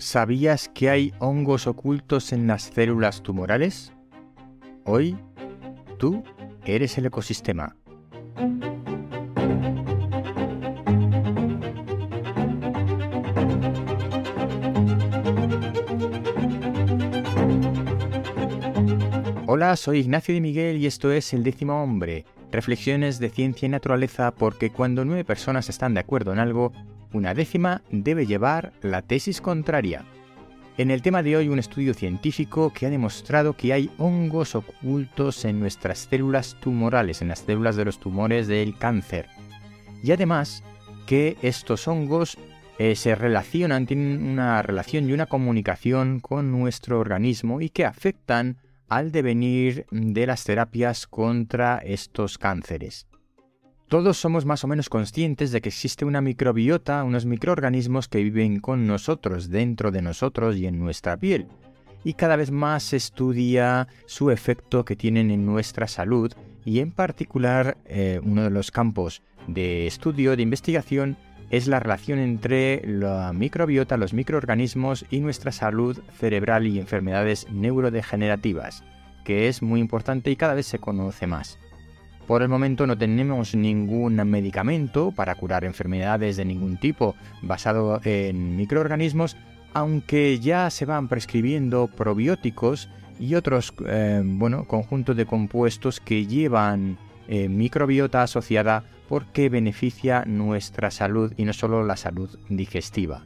¿Sabías que hay hongos ocultos en las células tumorales? Hoy, tú eres el ecosistema. Hola, soy Ignacio de Miguel y esto es El décimo hombre, reflexiones de ciencia y naturaleza porque cuando nueve personas están de acuerdo en algo, una décima debe llevar la tesis contraria. En el tema de hoy un estudio científico que ha demostrado que hay hongos ocultos en nuestras células tumorales, en las células de los tumores del cáncer. Y además que estos hongos eh, se relacionan, tienen una relación y una comunicación con nuestro organismo y que afectan al devenir de las terapias contra estos cánceres. Todos somos más o menos conscientes de que existe una microbiota, unos microorganismos que viven con nosotros, dentro de nosotros y en nuestra piel. Y cada vez más se estudia su efecto que tienen en nuestra salud y en particular eh, uno de los campos de estudio, de investigación, es la relación entre la microbiota, los microorganismos y nuestra salud cerebral y enfermedades neurodegenerativas, que es muy importante y cada vez se conoce más. Por el momento no tenemos ningún medicamento para curar enfermedades de ningún tipo basado en microorganismos, aunque ya se van prescribiendo probióticos y otros eh, bueno, conjuntos de compuestos que llevan eh, microbiota asociada porque beneficia nuestra salud y no solo la salud digestiva.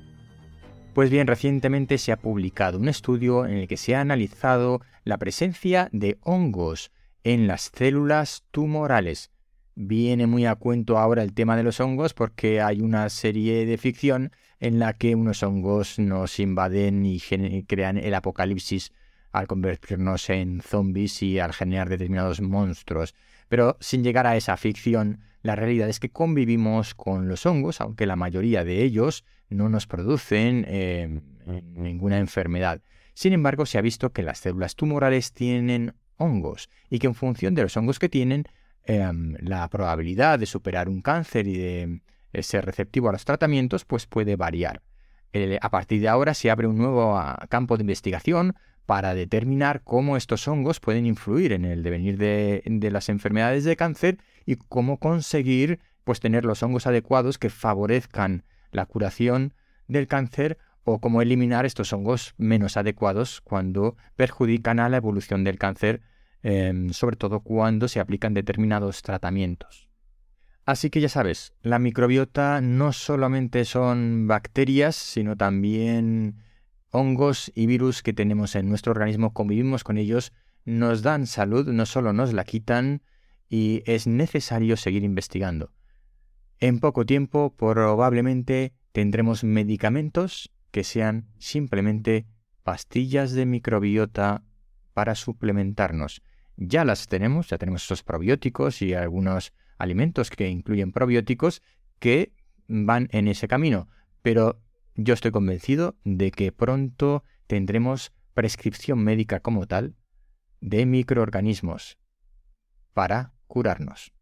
Pues bien, recientemente se ha publicado un estudio en el que se ha analizado la presencia de hongos en las células tumorales. Viene muy a cuento ahora el tema de los hongos porque hay una serie de ficción en la que unos hongos nos invaden y crean el apocalipsis al convertirnos en zombies y al generar determinados monstruos. Pero sin llegar a esa ficción, la realidad es que convivimos con los hongos, aunque la mayoría de ellos no nos producen eh, ninguna enfermedad. Sin embargo, se ha visto que las células tumorales tienen hongos y que en función de los hongos que tienen, em, la probabilidad de superar un cáncer y de eh, ser receptivo a los tratamientos pues puede variar. a partir de ahora se abre un nuevo ah, campo de investigación para determinar cómo estos hongos pueden influir en el devenir de, de las enfermedades de cáncer y cómo conseguir pues tener los hongos adecuados que favorezcan la curación del cáncer o cómo eliminar estos hongos menos adecuados cuando perjudican a la evolución del cáncer, em, sobre todo cuando se aplican determinados tratamientos. Así que ya sabes, la microbiota no solamente son bacterias, sino también hongos y virus que tenemos en nuestro organismo, convivimos con ellos, nos dan salud, no solo nos la quitan, y es necesario seguir investigando. En poco tiempo probablemente tendremos medicamentos que sean simplemente pastillas de microbiota para suplementarnos. Ya las tenemos, ya tenemos esos probióticos y algunos alimentos que incluyen probióticos que van en ese camino, pero yo estoy convencido de que pronto tendremos prescripción médica como tal de microorganismos para curarnos.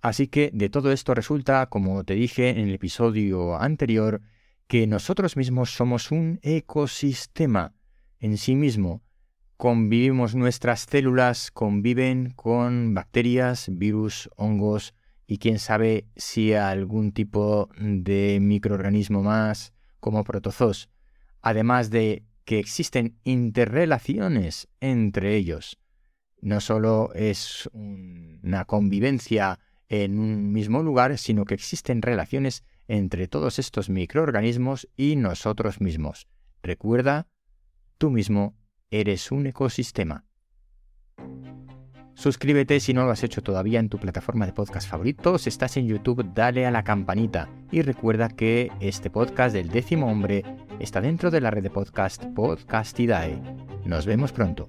Así que de todo esto resulta, como te dije en el episodio anterior, que nosotros mismos somos un ecosistema en sí mismo. Convivimos, nuestras células conviven con bacterias, virus, hongos y quién sabe si algún tipo de microorganismo más como protozoos, además de que existen interrelaciones entre ellos. No solo es una convivencia en un mismo lugar, sino que existen relaciones entre todos estos microorganismos y nosotros mismos. Recuerda, tú mismo eres un ecosistema. Suscríbete si no lo has hecho todavía en tu plataforma de podcast favorito. Si estás en YouTube, dale a la campanita. Y recuerda que este podcast del décimo hombre está dentro de la red de podcast Podcastidae. Nos vemos pronto.